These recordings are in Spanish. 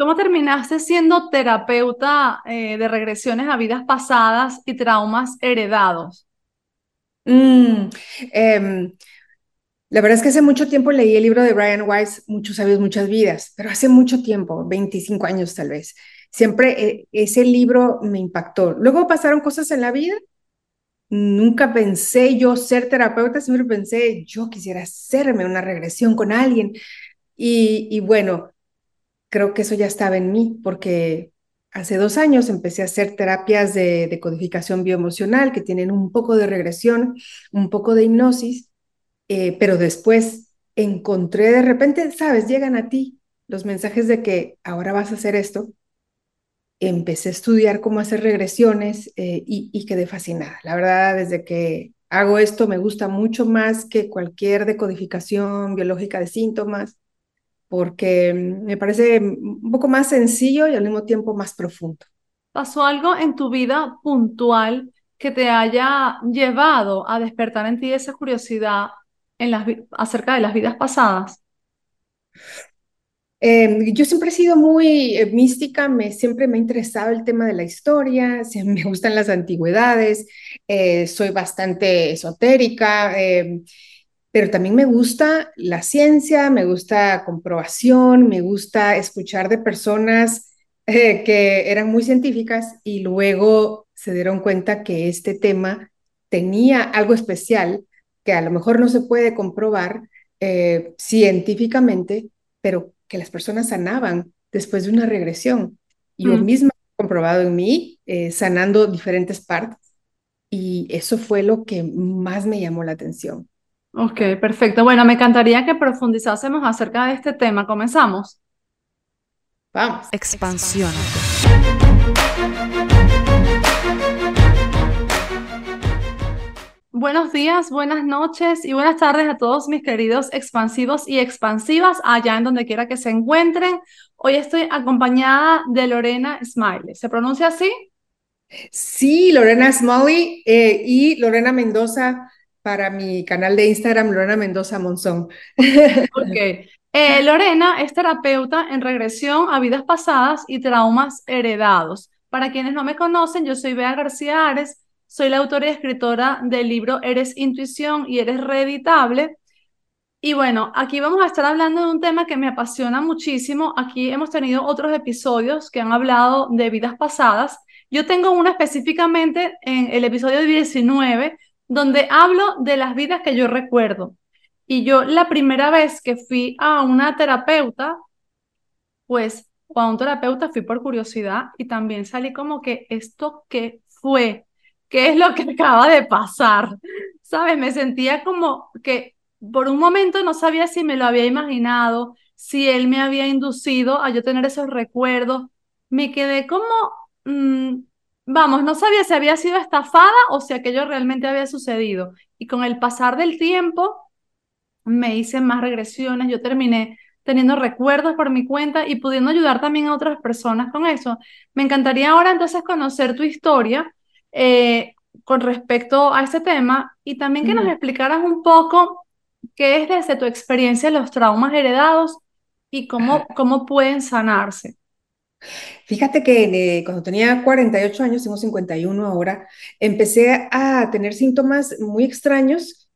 ¿Cómo terminaste siendo terapeuta eh, de regresiones a vidas pasadas y traumas heredados? Mm, em, la verdad es que hace mucho tiempo leí el libro de Brian Weiss, Muchos sabios, muchas vidas, pero hace mucho tiempo, 25 años tal vez. Siempre eh, ese libro me impactó. Luego pasaron cosas en la vida. Nunca pensé yo ser terapeuta, siempre pensé yo quisiera hacerme una regresión con alguien. Y, y bueno, creo que eso ya estaba en mí porque hace dos años empecé a hacer terapias de, de codificación bioemocional que tienen un poco de regresión, un poco de hipnosis eh, pero después encontré de repente, sabes, llegan a ti los mensajes de que ahora vas a hacer esto. Empecé a estudiar cómo hacer regresiones eh, y, y quedé fascinada. La verdad, desde que hago esto me gusta mucho más que cualquier decodificación biológica de síntomas, porque me parece un poco más sencillo y al mismo tiempo más profundo. ¿Pasó algo en tu vida puntual que te haya llevado a despertar en ti esa curiosidad en las, acerca de las vidas pasadas? Eh, yo siempre he sido muy eh, mística, me, siempre me ha interesado el tema de la historia, me gustan las antigüedades, eh, soy bastante esotérica, pero también me gusta la ciencia, me gusta comprobación, me gusta escuchar de personas que eran muy científicas y luego se dieron cuenta que este tema tenía algo especial que a lo mejor no se puede comprobar eh, científicamente, pero que las personas sanaban después de una regresión. Yo mm. misma he comprobado en mí, eh, sanando diferentes partes, y eso fue lo que más me llamó la atención. Ok, perfecto. Bueno, me encantaría que profundizásemos acerca de este tema. ¿Comenzamos? Vamos. Expansión. Buenos días, buenas noches y buenas tardes a todos mis queridos expansivos y expansivas allá en donde quiera que se encuentren. Hoy estoy acompañada de Lorena Smiley. ¿Se pronuncia así? Sí, Lorena Smiley eh, y Lorena Mendoza para mi canal de Instagram, Lorena Mendoza Monzón. ok. Eh, Lorena es terapeuta en regresión a vidas pasadas y traumas heredados. Para quienes no me conocen, yo soy Bea García Ares soy la autora y escritora del libro Eres Intuición y Eres Reeditable. Y bueno, aquí vamos a estar hablando de un tema que me apasiona muchísimo. Aquí hemos tenido otros episodios que han hablado de vidas pasadas. Yo tengo uno específicamente en el episodio 19, donde hablo de las vidas que yo recuerdo. Y yo la primera vez que fui a una terapeuta, pues, o a un terapeuta fui por curiosidad y también salí como que esto que fue, ¿qué es lo que acaba de pasar? ¿Sabes? Me sentía como que por un momento no sabía si me lo había imaginado, si él me había inducido a yo tener esos recuerdos. Me quedé como, mm, vamos, no sabía si había sido estafada o si aquello realmente había sucedido. Y con el pasar del tiempo, me hice más regresiones, yo terminé teniendo recuerdos por mi cuenta y pudiendo ayudar también a otras personas con eso. Me encantaría ahora entonces conocer tu historia eh, con respecto a este tema y también que nos explicaras un poco qué es desde tu experiencia los traumas heredados y cómo, cómo pueden sanarse. Fíjate que eh, cuando tenía 48 años, tengo 51 ahora, empecé a tener síntomas muy extraños.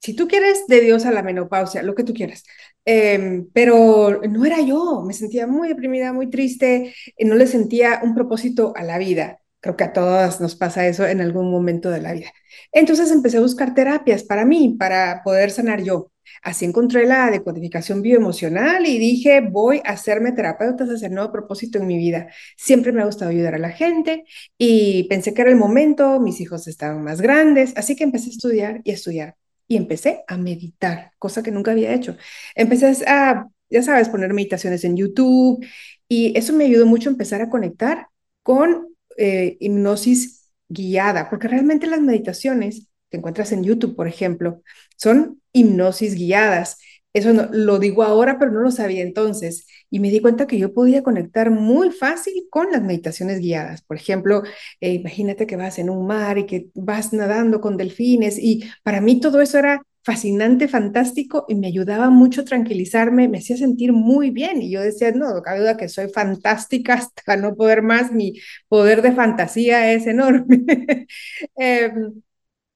Si tú quieres, de Dios a la menopausia, lo que tú quieras. Em, pero no era yo, me sentía muy deprimida, muy triste, no le sentía un propósito a la vida. Creo que a todas nos pasa eso en algún momento de la vida. Entonces empecé a buscar terapias para mí, para poder sanar yo. Así encontré la decodificación bioemocional y dije, voy a hacerme terapeuta, a hacer nuevo propósito en mi vida. Siempre me ha gustado ayudar a la gente y pensé que era el momento, mis hijos estaban más grandes, así que empecé a estudiar y estudiar. Y empecé a meditar, cosa que nunca había hecho. Empecé a, ya sabes, poner meditaciones en YouTube y eso me ayudó mucho a empezar a conectar con eh, hipnosis guiada, porque realmente las meditaciones que encuentras en YouTube, por ejemplo, son hipnosis guiadas. Eso lo digo ahora, pero no lo sabía entonces. Y me di cuenta que yo podía conectar muy fácil con las meditaciones guiadas. Por ejemplo, eh, imagínate que vas en un mar y que vas nadando con delfines. Y para mí todo eso era fascinante, fantástico y me ayudaba mucho a tranquilizarme, me hacía sentir muy bien y yo decía, no, cabe duda que soy fantástica hasta no poder más, mi poder de fantasía es enorme. Em,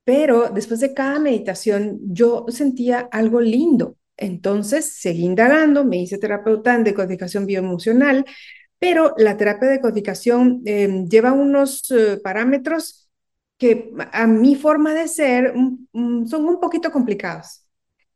pero después de cada meditación yo sentía algo lindo. Entonces seguí indagando, me hice terapeuta en decodificación bioemocional, pero la terapia de codificación em, lleva unos eh, parámetros que a mi forma de ser son un poquito complicados.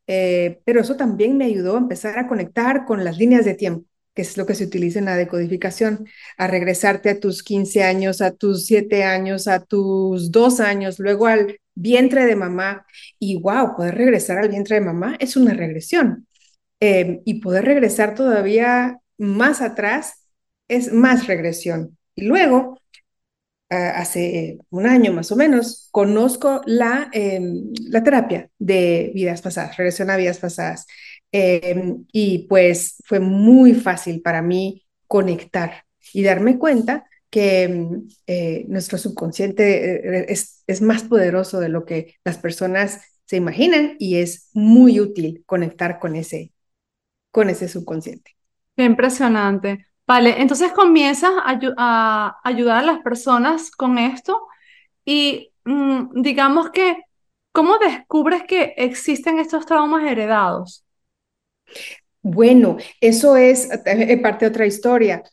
Eh, pero eso también me ayudó a empezar a conectar con las líneas de tiempo, que es lo que se utiliza en la decodificación, a regresarte a tus 15 años, a tus 7 años, a tus 2 años, luego al vientre de mamá. Y wow, poder regresar al vientre de mamá es una regresión. Em, y poder regresar todavía más atrás es más regresión. Y luego, hace un año más o menos, conozco la, em, la terapia de vidas pasadas, regresión a vidas pasadas. Em, y pues fue muy fácil para mí conectar y darme cuenta que em, eh, nuestro subconsciente eh, es, es más poderoso de lo que las personas se imaginan y es muy útil conectar con ese, con ese subconsciente. Qué impresionante. Vale, entonces comienzas a, ayudar a las personas con esto y mm, digamos que, ¿cómo descubres que existen estos traumas heredados? Bueno, eso es eh, parte de otra historia.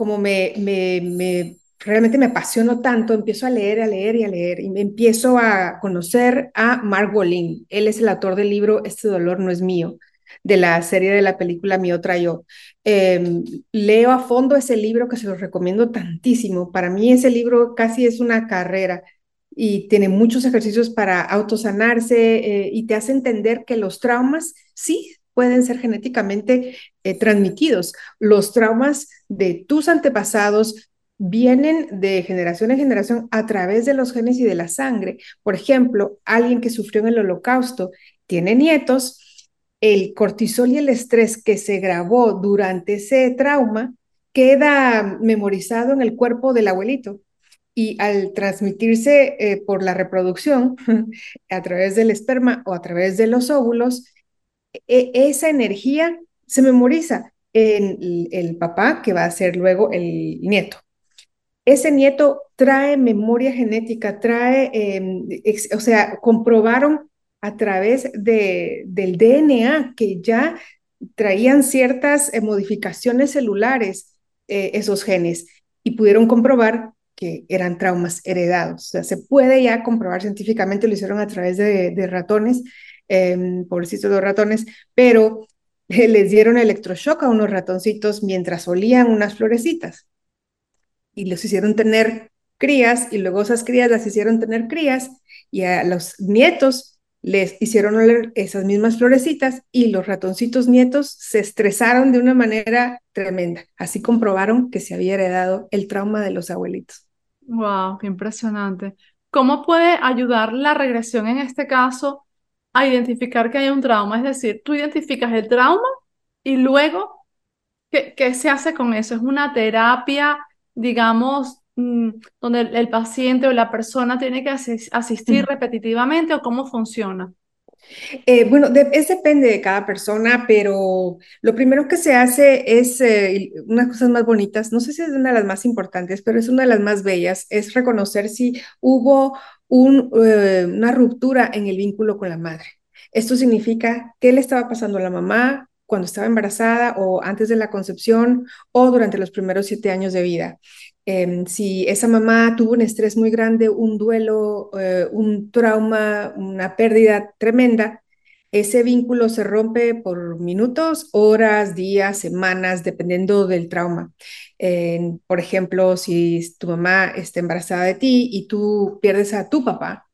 Como me, me, me realmente me apasiono tanto, empiezo a leer, a leer y a leer y me empiezo a conocer a Mark Bolin. Él es el autor del libro Este dolor no es mío de la serie de la película Mi Otra Yo. Em, leo a fondo ese libro que se lo recomiendo tantísimo. Para mí ese libro casi es una carrera y tiene muchos ejercicios para autosanarse eh, y te hace entender que los traumas sí pueden ser genéticamente eh, transmitidos. Los traumas de tus antepasados vienen de generación en generación a través de los genes y de la sangre. Por ejemplo, alguien que sufrió en el holocausto tiene nietos el cortisol y el estrés que se grabó durante ese trauma queda memorizado en el cuerpo del abuelito y al transmitirse eh, por la reproducción a través del esperma o a través de los óvulos, e, esa energía se memoriza en el papá que va a ser luego el nieto. Ese nieto trae memoria genética, trae, em, o sea, comprobaron a través de, del DNA que ya traían ciertas eh, modificaciones celulares eh, esos genes y pudieron comprobar que eran traumas heredados. O sea, se puede ya comprobar científicamente, lo hicieron a través de, ratones, eh, pobrecitos los ratones, pero les dieron electroshock a unos ratoncitos mientras olían unas florecitas y los hicieron tener crías y luego esas crías las hicieron tener crías y a los nietos les hicieron oler esas mismas florecitas y los ratoncitos nietos se estresaron de una manera tremenda. Así comprobaron que se había heredado el trauma de los abuelitos. Wow, qué impresionante. ¿Cómo puede ayudar la regresión en este caso a identificar que hay un trauma? Es decir, tú identificas el trauma y luego, ¿qué, qué se hace con eso? ¿Es una terapia, digamos, Mm, donde el, paciente o la persona tiene que asistir repetitivamente o cómo funciona? Eh, bueno, es depende de cada persona, pero lo primero que se hace es eh, unas cosas más bonitas, no sé si es una de las más importantes, pero es una de las más bellas, es reconocer si hubo eh, una ruptura en el vínculo con la madre. Esto significa qué le estaba pasando a la mamá cuando estaba embarazada o antes de la concepción o durante los primeros siete años de vida. Em, si esa mamá tuvo un estrés muy grande, un duelo, eh, un trauma, una pérdida tremenda, ese vínculo se rompe por minutos, horas, días, semanas, dependiendo del trauma. por ejemplo, si tu mamá está embarazada de ti y tú pierdes a tu papá,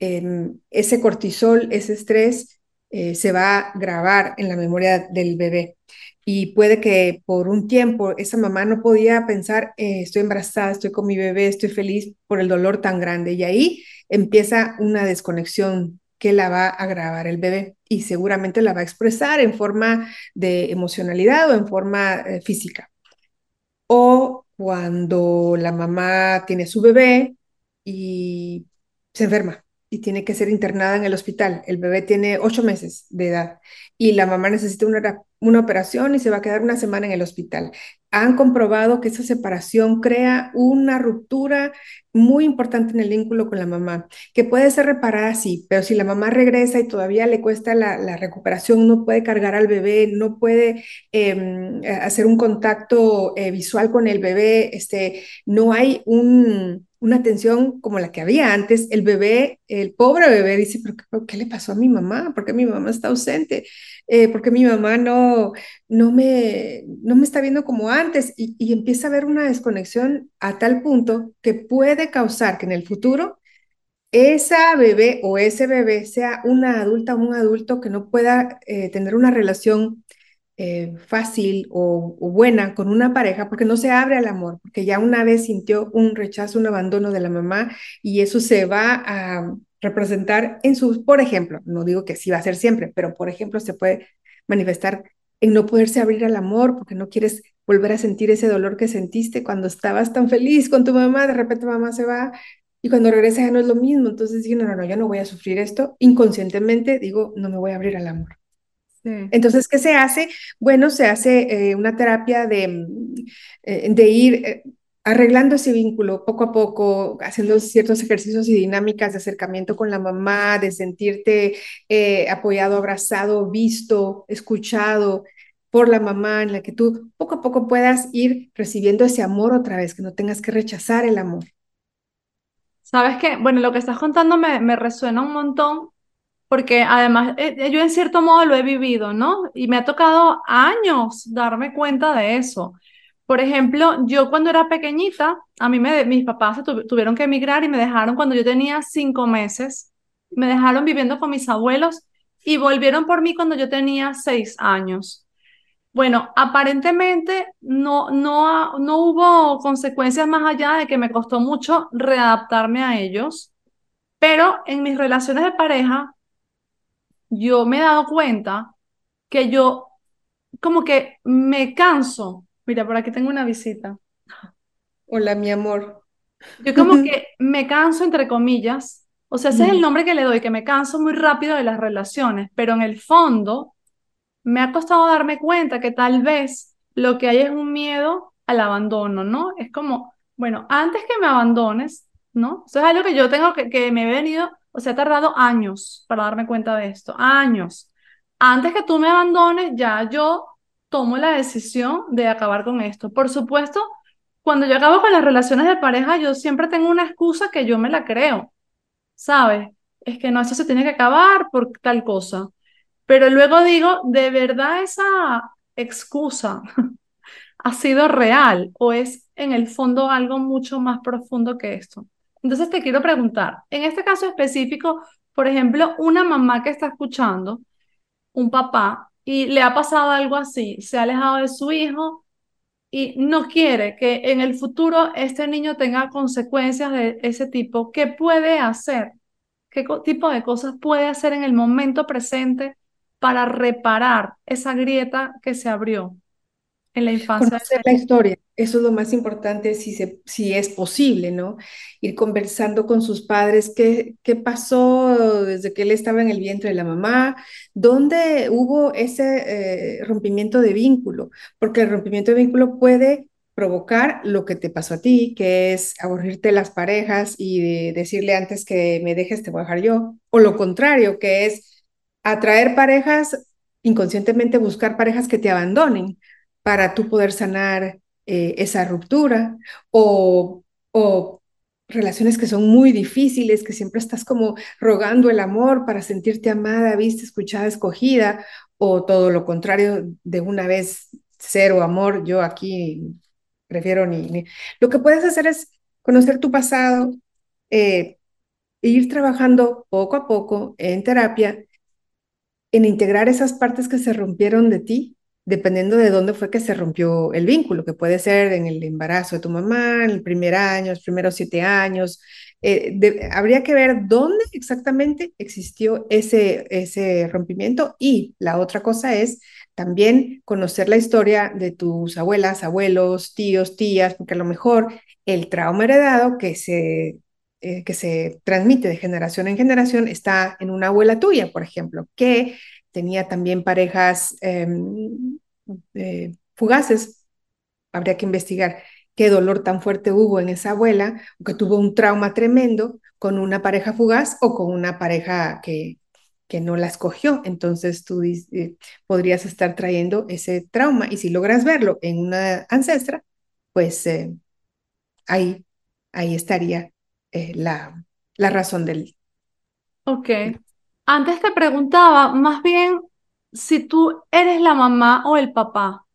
em, ese cortisol, ese estrés eh, se va a grabar en la memoria del bebé y puede que por un tiempo esa mamá no podía pensar, eh, estoy embarazada, estoy con mi bebé, estoy feliz por el dolor tan grande. Y ahí empieza una desconexión que la va a agravar el bebé y seguramente la va a expresar en forma de emocionalidad o en forma eh, física. O cuando la mamá tiene su bebé y se enferma y tiene que ser internada en el hospital. El bebé tiene ocho meses de edad y la mamá necesita una, una operación y se va a quedar una semana en el hospital. Han comprobado que esa separación crea una ruptura muy importante en el vínculo con la mamá, que puede ser reparada, sí, pero si la mamá regresa y todavía le cuesta la, recuperación, no puede cargar al bebé, no puede em, hacer un contacto eh, visual con el bebé, este, no hay un una atención como la que había antes, el bebé, el pobre bebé dice, ¿pero qué, le pasó a mi mamá? ¿Por qué mi mamá está ausente? Eh, ¿Por qué mi mamá no, no, me, no me está viendo como antes? Y, empieza a haber una desconexión a tal punto que puede causar que en el futuro esa bebé o ese bebé sea una adulta o un adulto que no pueda eh, tener una relación eh, fácil o, buena con una pareja porque no se abre al amor, porque ya una vez sintió un rechazo, un abandono de la mamá y eso se va a representar en sus, por ejemplo, no digo que sí va a ser siempre, pero por ejemplo se puede manifestar en no poderse abrir al amor porque no quieres volver a sentir ese dolor que sentiste cuando estabas tan feliz con tu mamá, de repente mamá se va y cuando regresa ya no es lo mismo, entonces digo, no, no, no, yo no voy a sufrir esto, inconscientemente digo, no me voy a abrir al amor. Entonces, ¿qué se hace? Bueno, se hace eh, una terapia de, eh, de ir eh, arreglando ese vínculo poco a poco, haciendo ciertos ejercicios y dinámicas de acercamiento con la mamá, de sentirte apoyado, abrazado, visto, escuchado por la mamá, en la que tú poco a poco puedas ir recibiendo ese amor otra vez, que no tengas que rechazar el amor. Sabes que, bueno, lo que estás contando me, me resuena un montón porque además eh, eh, yo en cierto modo lo he vivido, ¿no? Y me ha tocado años darme cuenta de eso. Por ejemplo, yo cuando era pequeñita, a mí me, mis papás tuvieron que emigrar y me dejaron cuando yo tenía cinco meses. Me dejaron viviendo con mis abuelos y volvieron por mí cuando yo tenía seis años. Bueno, aparentemente no, no, no hubo consecuencias más allá de que me costó mucho readaptarme a ellos, pero en mis relaciones de pareja yo me he dado cuenta que yo como que me canso. Mira, por aquí tengo una visita. Hola, mi amor. Yo como que me canso, entre comillas. O sea, ese es el nombre que le doy, que me canso muy rápido de las relaciones, pero en el fondo me ha costado darme cuenta que tal vez lo que hay es un miedo al abandono, ¿no? Es como, bueno, antes que me abandones, ¿no? Eso es algo que yo tengo que, que me he venido o sea, ha tardado años para darme cuenta de esto, años. Antes que tú me abandones, ya yo tomo la decisión de acabar con esto. Por supuesto, cuando yo acabo con las relaciones de pareja, yo siempre tengo una excusa que yo me la creo, ¿sabes? Es que no, eso se tiene que acabar por tal cosa. Pero luego digo, ¿de verdad esa excusa ha sido real o es en el fondo algo mucho más profundo que esto? Entonces te quiero preguntar, en este caso específico, por ejemplo, una mamá que está escuchando, un papá, y le ha pasado algo así, se ha alejado de su hijo y no quiere que en el futuro este niño tenga consecuencias de ese tipo, ¿qué puede hacer? ¿Qué tipo de cosas puede hacer en el momento presente para reparar esa grieta que se abrió? En la infancia. Conocer la historia, eso es lo más importante si, se, si es posible, ¿no? Ir conversando con sus padres, qué, qué pasó desde que él estaba en el vientre de la mamá, dónde hubo ese eh, rompimiento de vínculo, porque el rompimiento de vínculo puede provocar lo que te pasó a ti, que es aburrirte las parejas y decirle antes que me dejes, te voy a dejar yo, o lo contrario, que es atraer parejas, inconscientemente buscar parejas que te abandonen para tú poder sanar eh, esa ruptura o, o relaciones que son muy difíciles, que siempre estás como rogando el amor para sentirte amada, vista, escuchada, escogida, o todo lo contrario, de una vez cero amor, yo aquí prefiero ni... Lo que puedes hacer es conocer tu pasado, eh, e ir trabajando poco a poco en terapia, en integrar esas partes que se rompieron de ti dependiendo de dónde fue que se rompió el vínculo, que puede ser en el embarazo de tu mamá, en el primer año, los primeros siete años. Eh, habría que ver dónde exactamente existió ese, ese rompimiento y la otra cosa es también conocer la historia de tus abuelas, abuelos, tíos, tías, porque a lo mejor el trauma heredado que se eh, que se transmite de generación en generación está en una abuela tuya, por ejemplo, que tenía también parejas em, eh, fugaces. Habría que investigar qué dolor tan fuerte hubo en esa abuela, que tuvo un trauma tremendo con una pareja fugaz o con una pareja que, que no la escogió. Entonces tú eh, podrías estar trayendo ese trauma y si logras verlo en una ancestra, pues eh, ahí, ahí estaría la, la razón del... Ok. Antes te preguntaba más bien si tú eres la mamá o el papá.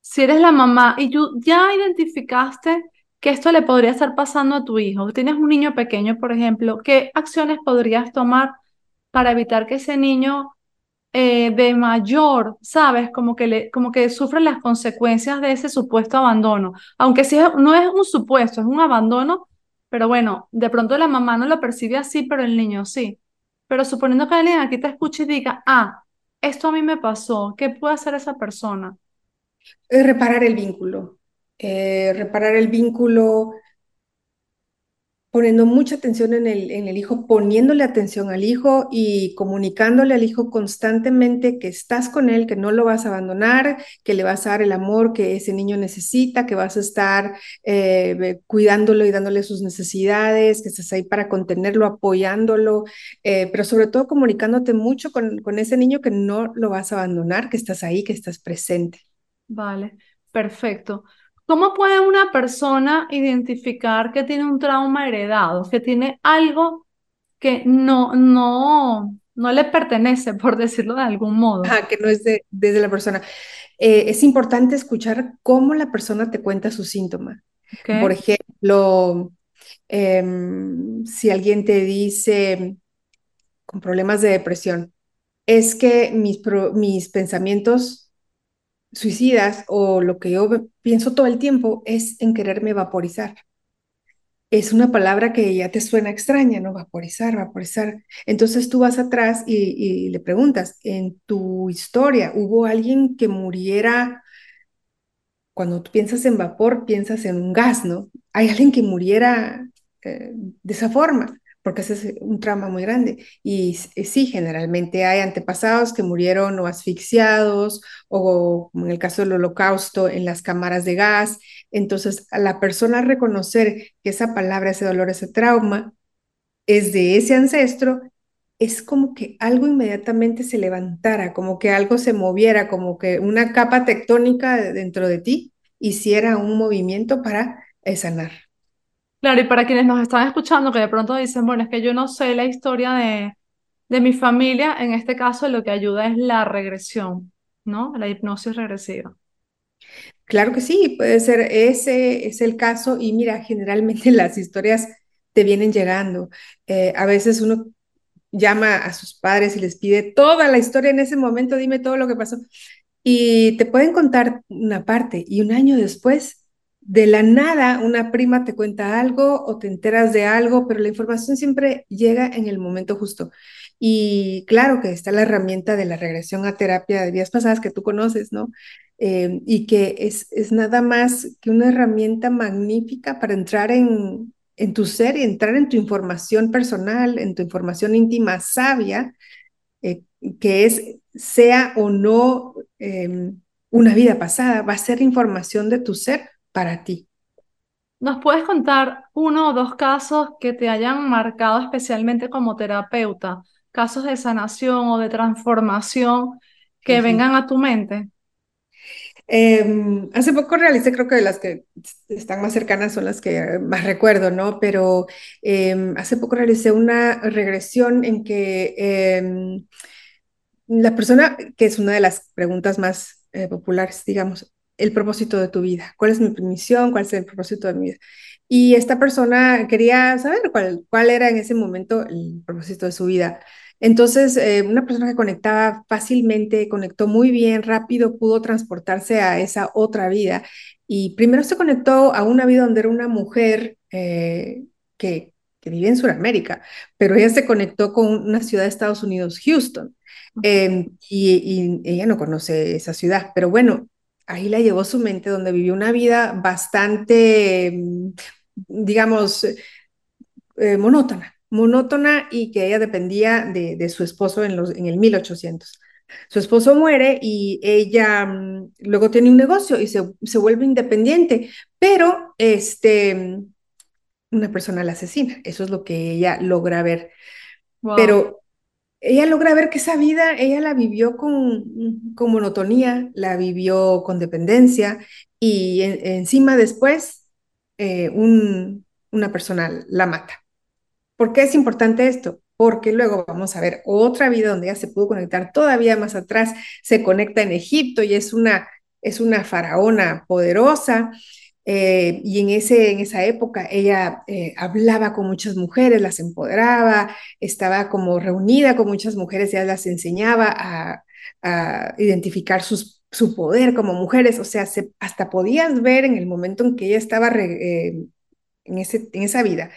Si eres la mamá y tú ya identificaste que esto le podría estar pasando a tu hijo, tienes un niño pequeño, por ejemplo, ¿qué acciones podrías tomar para evitar que ese niño eh, de mayor, ¿sabes? Como que, le, como que sufre las consecuencias de ese supuesto abandono. Aunque si no es un supuesto, es un abandono, pero bueno, de pronto la mamá no lo percibe así, pero el niño sí. Pero suponiendo que alguien aquí te escuche y diga, ah, esto a mí me pasó, ¿qué puede hacer esa persona? reparar el vínculo. Eh, reparar el vínculo poniendo mucha atención en el, en el hijo, poniéndole atención al hijo y comunicándole al hijo constantemente que estás con él, que no lo vas a abandonar, que le vas a dar el amor que ese niño necesita, que vas a estar eh, cuidándolo y dándole sus necesidades, que estás ahí para contenerlo, apoyándolo, eh, pero sobre todo comunicándote mucho con, con ese niño que no lo vas a abandonar, que estás ahí, que estás presente. Vale, perfecto. ¿Cómo puede una persona identificar que tiene un trauma heredado, que tiene algo que no, no, no le pertenece, por decirlo de algún modo? Ah, que no es de, desde la persona. Eh, es importante escuchar cómo la persona te cuenta su síntoma. Por ejemplo, em, si alguien te dice con problemas de depresión, es que mis, mis pensamientos suicidas o lo que yo pienso todo el tiempo es en quererme vaporizar. Es una palabra que ya te suena extraña, ¿no? Vaporizar, vaporizar. Entonces tú vas atrás y, le preguntas, ¿en tu historia hubo alguien que muriera? Cuando tú piensas en vapor, piensas en un gas, ¿no? ¿Hay alguien que muriera eh, de esa forma? Porque ese es un trauma muy grande. Y sí, generalmente hay antepasados que murieron o asfixiados o, en el caso del holocausto, en las cámaras de gas. Entonces, a la persona reconocer que esa palabra, ese dolor, ese trauma es de ese ancestro, es como que algo inmediatamente se levantara, como que algo se moviera, como que una capa tectónica dentro de ti hiciera un movimiento para sanar. Claro, y para quienes nos están escuchando, que de pronto dicen, bueno, es que yo no sé la historia de, de mi familia, en este caso lo que ayuda es la regresión, ¿no? La hipnosis regresiva. Claro que sí, puede ser, ese es el caso y mira, generalmente las historias te vienen llegando. Eh, a veces uno llama a sus padres y les pide toda la historia en ese momento, dime todo lo que pasó. Y te pueden contar una parte y un año después de la nada una prima te cuenta algo o te enteras de algo, pero la información siempre llega en el momento justo. Y claro que está la herramienta de la regresión a terapia de días pasadas que tú conoces, ¿no? Eh, y que es, es nada más que una herramienta magnífica para entrar en, en tu ser y entrar en tu información personal, en tu información íntima sabia, eh, que es, sea o no em, una vida pasada, va a ser información de tu ser para ti. ¿Nos puedes contar uno o dos casos que te hayan marcado especialmente como terapeuta? Casos de sanación o de transformación que vengan a tu mente. Em, hace poco realicé, creo que de las que están más cercanas son las que más recuerdo, ¿no? Pero em, hace poco realicé una regresión en que em, la persona, que es una de las preguntas más eh, populares, digamos, el propósito de tu vida, cuál es mi misión, cuál es el propósito de mi vida. Y esta persona quería saber cuál, cuál era en ese momento el propósito de su vida. Entonces, eh, una persona que conectaba fácilmente, conectó muy bien, rápido, pudo transportarse a esa otra vida. Y primero se conectó a una vida donde era una mujer eh, que, que vive en Sudamérica, pero ella se conectó con una ciudad de Estados Unidos, Houston. Em, y, y, ella no conoce esa ciudad, pero bueno, ahí la llevó su mente, donde vivió una vida bastante, mm, digamos, eh, monótona, monótona y que ella dependía de, de su esposo en, los, en el 1800. Su esposo muere y ella mm, luego tiene un negocio y se, se, vuelve independiente, pero este, una persona la asesina. Eso es lo que ella logra ver. Wow. Pero ella logra ver que esa vida, ella la vivió con, con monotonía, la vivió con dependencia y en, encima después eh, un, una persona la mata. ¿Por qué es importante esto? Porque luego vamos a ver otra vida donde ella se pudo conectar todavía más atrás, se conecta en Egipto y es una, es una faraona poderosa eh, y en, ese, en esa época ella eh, hablaba con muchas mujeres, las empoderaba, estaba como reunida con muchas mujeres, ella las enseñaba a, identificar sus, su poder como mujeres, o sea, se, hasta podías ver en el momento en que ella estaba eh, en, ese, en esa vida,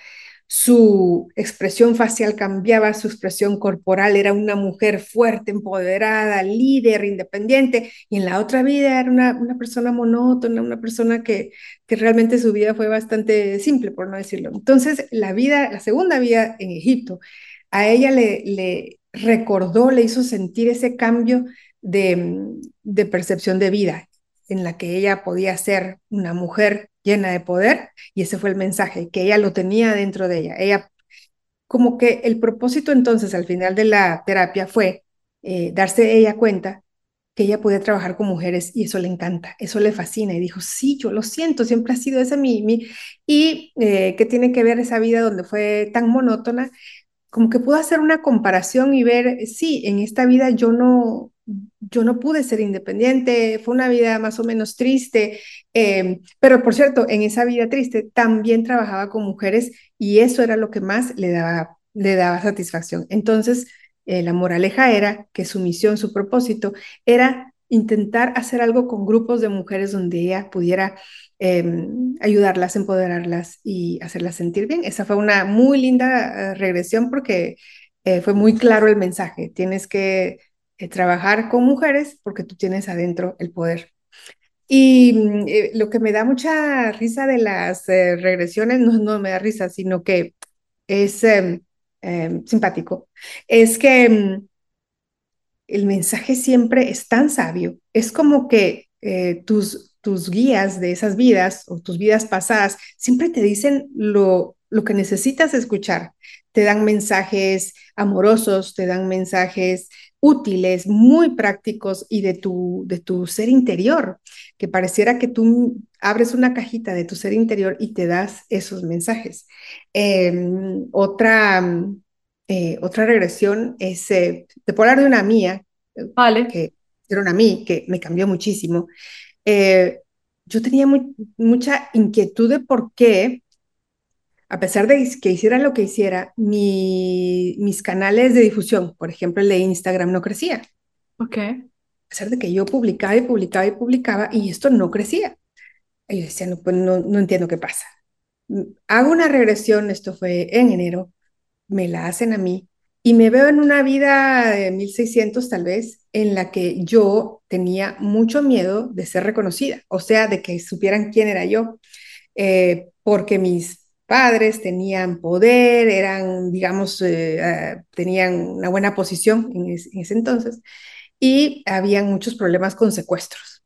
su expresión facial cambiaba, su expresión corporal era una mujer fuerte, empoderada, líder, independiente, y en la otra vida era una, una persona monótona, una persona que, que realmente su vida fue bastante simple, por no decirlo. Entonces, la vida, la segunda vida en Egipto, a ella le, recordó, le hizo sentir ese cambio de, de percepción de vida, en la que ella podía ser una mujer llena de poder y ese fue el mensaje, que ella lo tenía dentro de ella. Ella, como que el propósito entonces al final de la terapia fue eh, darse ella cuenta que ella podía trabajar con mujeres y eso le encanta, eso le fascina y dijo, sí, yo lo siento, siempre ha sido esa mi, mi... y eh, que tiene que ver esa vida donde fue tan monótona, como que pudo hacer una comparación y ver, sí, en esta vida yo no, yo no pude ser independiente, fue una vida más o menos triste, eh, pero por cierto, en esa vida triste también trabajaba con mujeres y eso era lo que más le daba, le daba satisfacción. Entonces, eh, la moraleja era que su misión, su propósito era intentar hacer algo con grupos de mujeres donde ella pudiera eh, ayudarlas, empoderarlas y hacerlas sentir bien. Esa fue una muy linda uh, regresión porque fue muy claro el mensaje. Tienes que eh, trabajar con mujeres porque tú tienes adentro el poder. Y mm, eh, lo que me da mucha risa de las eh, regresiones, no, no me da risa, sino que es em, em, simpático, es que mm, el mensaje siempre es tan sabio. Es como que tus, tus guías de esas vidas o tus vidas pasadas siempre te dicen lo, lo que necesitas escuchar. Te dan mensajes amorosos, te dan mensajes útiles, muy prácticos y de tu, de tu ser interior, que pareciera que tú abres una cajita de tu ser interior y te das esos mensajes. Eh, otra, eh, otra regresión es, eh, te puedo hablar de una mía, vale. que era una mí, que me cambió muchísimo. Eh, yo tenía muy, mucha inquietud de por qué a pesar de que hiciera lo que hiciera, mi, mis canales de difusión, por ejemplo el de Instagram, no crecía. Ok. A pesar de que yo publicaba y publicaba y publicaba y esto no crecía. Y yo decía, no, pues no, no entiendo qué pasa. Hago una regresión, esto fue en enero, me la hacen a mí y me veo en una vida de 1600 tal vez, en la que yo tenía mucho miedo de ser reconocida, o sea, de que supieran quién era yo, eh, porque mis padres, tenían poder, eran, digamos, eh, uh, tenían una buena posición en, en, ese entonces y habían muchos problemas con secuestros.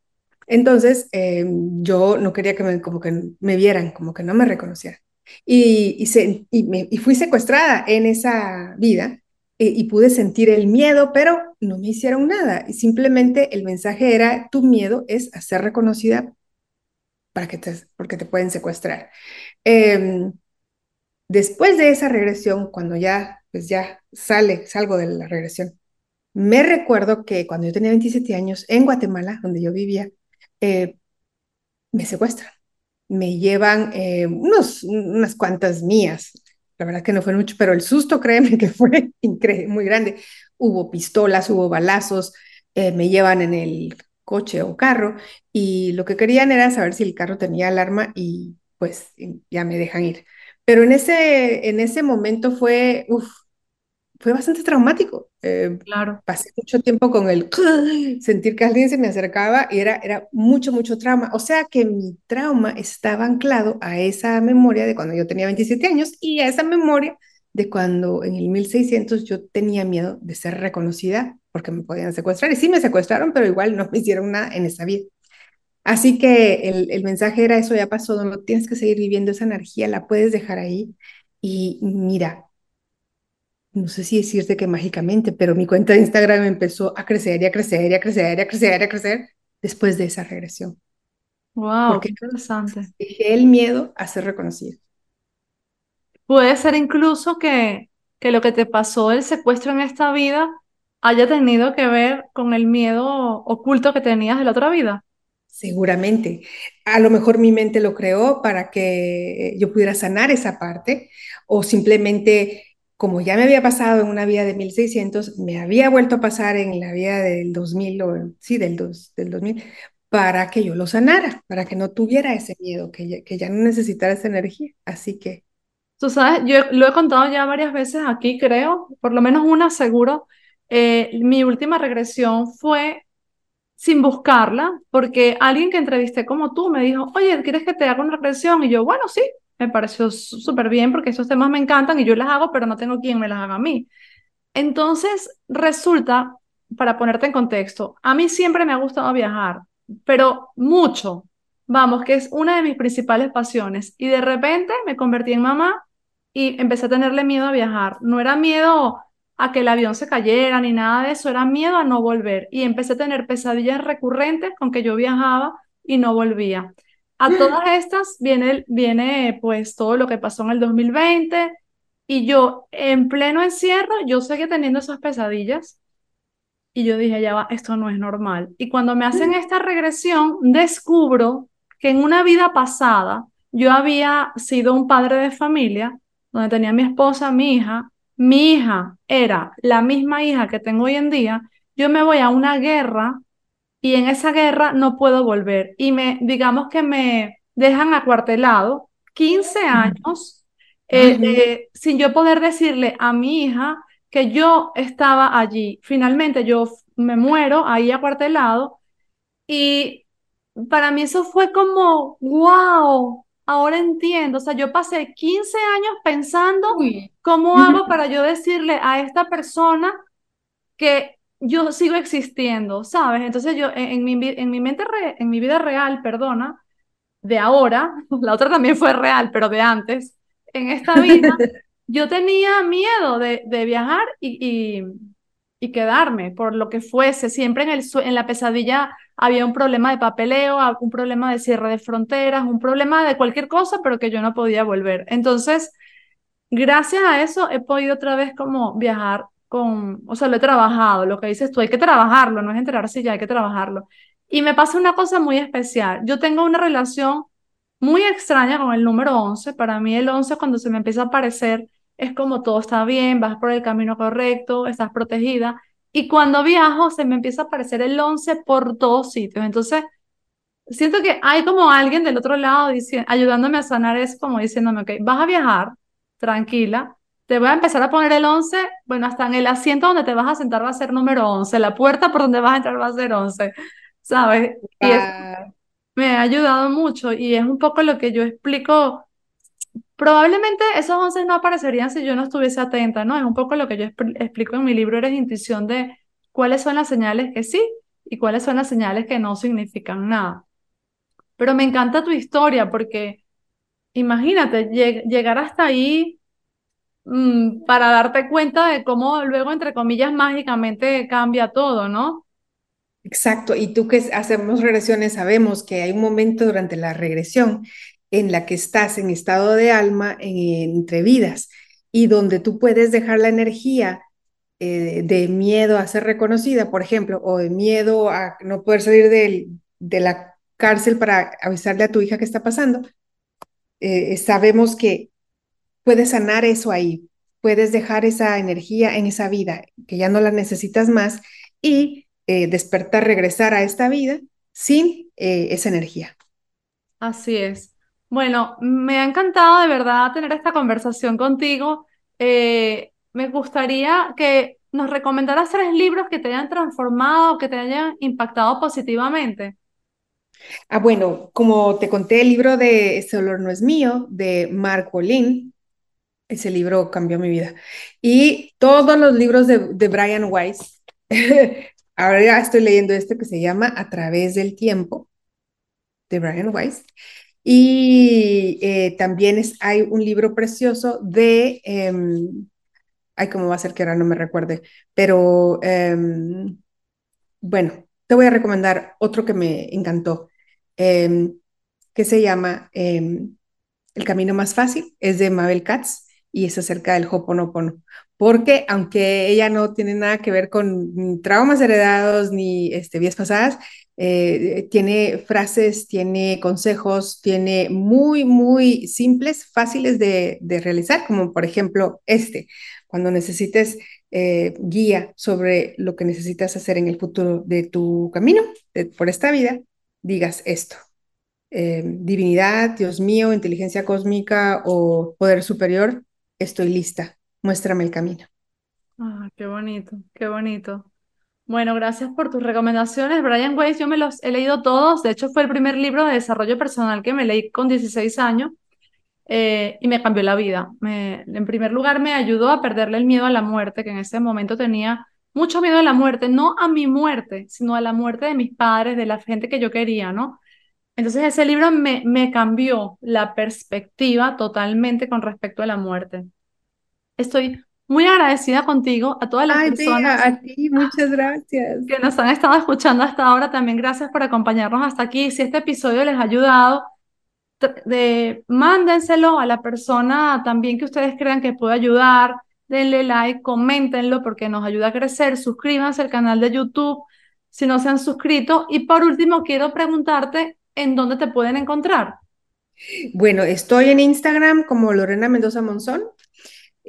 Entonces, eh, yo no quería que me, como que me vieran, como que no me reconocieran. Y, y, se, y, me, y fui secuestrada en esa vida eh, y pude sentir el miedo, pero no me hicieron nada. Y simplemente el mensaje era, tu miedo es a ser reconocida para que te, porque te pueden secuestrar. Eh, después de esa regresión, cuando ya, pues ya sale, salgo de la regresión, me recuerdo que cuando yo tenía 27 años en Guatemala, donde yo vivía, eh, me secuestran. Me llevan eh, unos, unas cuantas mías. La verdad que no fue mucho, pero el susto, créeme que fue muy grande. Hubo pistolas, hubo balazos, eh, me llevan en el coche o carro y lo que querían era saber si el carro tenía alarma y pues ya me dejan ir. Pero en ese, en ese momento fue, fue bastante traumático. Eh, claro. Pasé mucho tiempo con el sentir que alguien se me acercaba y era, era mucho, mucho trauma. O sea que mi trauma estaba anclado a esa memoria de cuando yo tenía 27 años y a esa memoria de cuando en el 1600 yo tenía miedo de ser reconocida porque me podían secuestrar. Y sí me secuestraron, pero igual no me hicieron nada en esa vida. Así que el, el mensaje era eso ya pasó, no tienes que seguir viviendo esa energía, la puedes dejar ahí. Y mira, no sé si decirte que mágicamente, pero mi cuenta de Instagram empezó a crecer y a crecer y a crecer y a crecer y a crecer después de esa regresión. Wow, Porque qué interesante. Dejé el miedo a ser reconocido. Puede ser incluso que, que lo que te pasó el secuestro en esta vida haya tenido que ver con el miedo oculto que tenías de la otra vida. Seguramente. A lo mejor mi mente lo creó para que yo pudiera sanar esa parte o simplemente como ya me había pasado en una vida de 1600, me había vuelto a pasar en la vida del 2000, o sí, del, dos, del 2000, para que yo lo sanara, para que no tuviera ese miedo, que ya, que ya no necesitara esa energía. Así que... Tú sabes, yo lo he contado ya varias veces aquí, creo, por lo menos una seguro. Eh, mi última regresión fue sin buscarla, porque alguien que entrevisté como tú me dijo, oye, ¿quieres que te haga una regresión? Y yo, bueno, sí, me pareció súper bien porque esos temas me encantan y yo las hago, pero no tengo quien me las haga a mí. Entonces, resulta, para ponerte en contexto, a mí siempre me ha gustado viajar, pero mucho. Vamos, que es una de mis principales pasiones. Y de repente me convertí en mamá y empecé a tenerle miedo a viajar. No era miedo a que el avión se cayera ni nada de eso, era miedo a no volver. Y empecé a tener pesadillas recurrentes con que yo viajaba y no volvía. A todas estas viene, viene pues todo lo que pasó en el 2020 y yo en pleno encierro, yo seguía teniendo esas pesadillas y yo dije, ya va, esto no es normal. Y cuando me hacen esta regresión, descubro que en una vida pasada yo había sido un padre de familia donde tenía mi esposa, mi hija, mi hija era la misma hija que tengo hoy en día, yo me voy a una guerra y en esa guerra no puedo volver. Y me, digamos que me dejan acuartelado 15 años eh, sin yo poder decirle a mi hija que yo estaba allí. Finalmente yo me muero ahí acuartelado y para mí eso fue como, wow, ahora entiendo. O sea, yo pasé 15 años pensando cómo hago para yo decirle a esta persona que yo sigo existiendo, ¿sabes? Entonces yo en, mi, en mi mente, en mi vida real, perdona, de ahora, la otra también fue real, pero de antes, en esta vida, yo tenía miedo de, de viajar y, y, y, quedarme por lo que fuese. Siempre en, el, en la pesadilla había un problema de papeleo, un problema de cierre de fronteras, un problema de cualquier cosa, pero que yo no podía volver. Entonces, gracias a eso he podido otra vez como viajar con, o sea, lo he trabajado, lo que dices tú, hay que trabajarlo, no es enterarse ya, hay que trabajarlo. Y me pasa una cosa muy especial. Yo tengo una relación muy extraña con el número 11. Para mí el 11 cuando se me empieza a aparecer es como todo está bien, vas por el camino correcto, estás protegida. Y cuando viajo se me empieza a aparecer el 11 por todos sitios. Entonces, siento que hay como alguien del otro lado diciendo, ayudándome a sanar eso, como diciéndome, ok, vas a viajar, tranquila, te voy a empezar a poner el 11, bueno, hasta en el asiento donde te vas a sentar va a ser número 11, la puerta por donde vas a entrar va a ser 11, ¿sabes? Y me ha ayudado mucho y es un poco lo que yo explico. Probablemente esos 11 no aparecerían si yo no estuviese atenta, ¿no? Es un poco lo que yo explico en mi libro Eres Intuición de cuáles son las señales que sí y cuáles son las señales que no significan nada. Pero me encanta tu historia porque imagínate llegar hasta ahí Mm, para darte cuenta de cómo luego, entre comillas, mágicamente cambia todo, ¿no? Exacto, y tú que hacemos regresiones sabemos que hay un momento durante la regresión en la que estás en estado de alma entre vidas y donde tú puedes dejar la energía eh, de miedo a ser reconocida, por ejemplo, o de miedo a no poder salir de, de la cárcel para avisarle a tu hija qué está pasando. Eh, sabemos que puedes sanar eso ahí, puedes dejar esa energía en esa vida que ya no la necesitas más y eh, despertar, regresar a esta vida sin esa energía. Así es. Bueno, me ha encantado de verdad tener esta conversación contigo. Eh, me gustaría que nos recomendaras tres libros que te hayan transformado, que te hayan impactado positivamente. Ah, bueno, como te conté, el libro de Este olor no es mío, de Mark Olin, ese libro cambió mi vida. Y todos los libros de, de Brian Weiss. Ahora estoy leyendo este que se llama A través del tiempo, de Brian Weiss. Y eh, también es, hay un libro precioso de, em, ay, ¿cómo va a ser que ahora no me recuerde? Pero em, bueno, te voy a recomendar otro que me encantó, em, que se llama El Camino Más Fácil, es de Mabel Katz y es acerca del Hoponopono. Porque aunque ella no tiene nada que ver con traumas heredados ni este, vías pasadas, eh, tiene frases, tiene consejos, tiene muy, muy simples, fáciles de, realizar, como por ejemplo este, cuando necesites eh, guía sobre lo que necesitas hacer en el futuro de tu camino, por esta vida, digas esto. Eh, divinidad, Dios mío, inteligencia cósmica o poder superior, estoy lista, muéstrame el camino. Ah, qué bonito, qué bonito. Bueno, gracias por tus recomendaciones. Brian Weiss, yo me los he leído todos. De hecho, fue el primer libro de desarrollo personal que me leí con 16 años eh, y me cambió la vida. en primer lugar, me ayudó a perderle el miedo a la muerte, que en ese momento tenía mucho miedo a la muerte, no a mi muerte, sino a la muerte de mis padres, de la gente que yo quería, ¿no? Entonces ese libro me, me cambió la perspectiva totalmente con respecto a la muerte. Estoy muy agradecida contigo, a todas las personas a ti, muchas gracias. que nos han estado escuchando hasta ahora. También gracias por acompañarnos hasta aquí. Si este episodio les ha ayudado, de, mándenselo a la persona también que ustedes crean que puede ayudar. Denle like, coméntenlo porque nos ayuda a crecer. Suscríbanse al canal de YouTube si no se han suscrito. Y por último, quiero preguntarte en dónde te pueden encontrar. Bueno, estoy en Instagram como Lorena Mendoza Monzón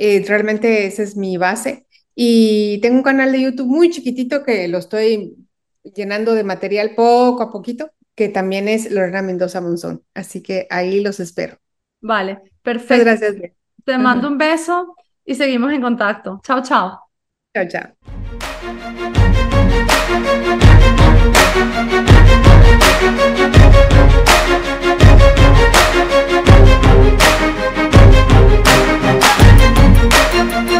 eh, realmente esa es mi base. Y tengo un canal de YouTube muy chiquitito que lo estoy llenando de material poco a poquito, que también es Lorena Mendoza Monzón. Así que ahí los espero. Vale, perfecto. Muchas gracias. Te mando un beso y seguimos en contacto. Chao, chao. Chao, chao. Thank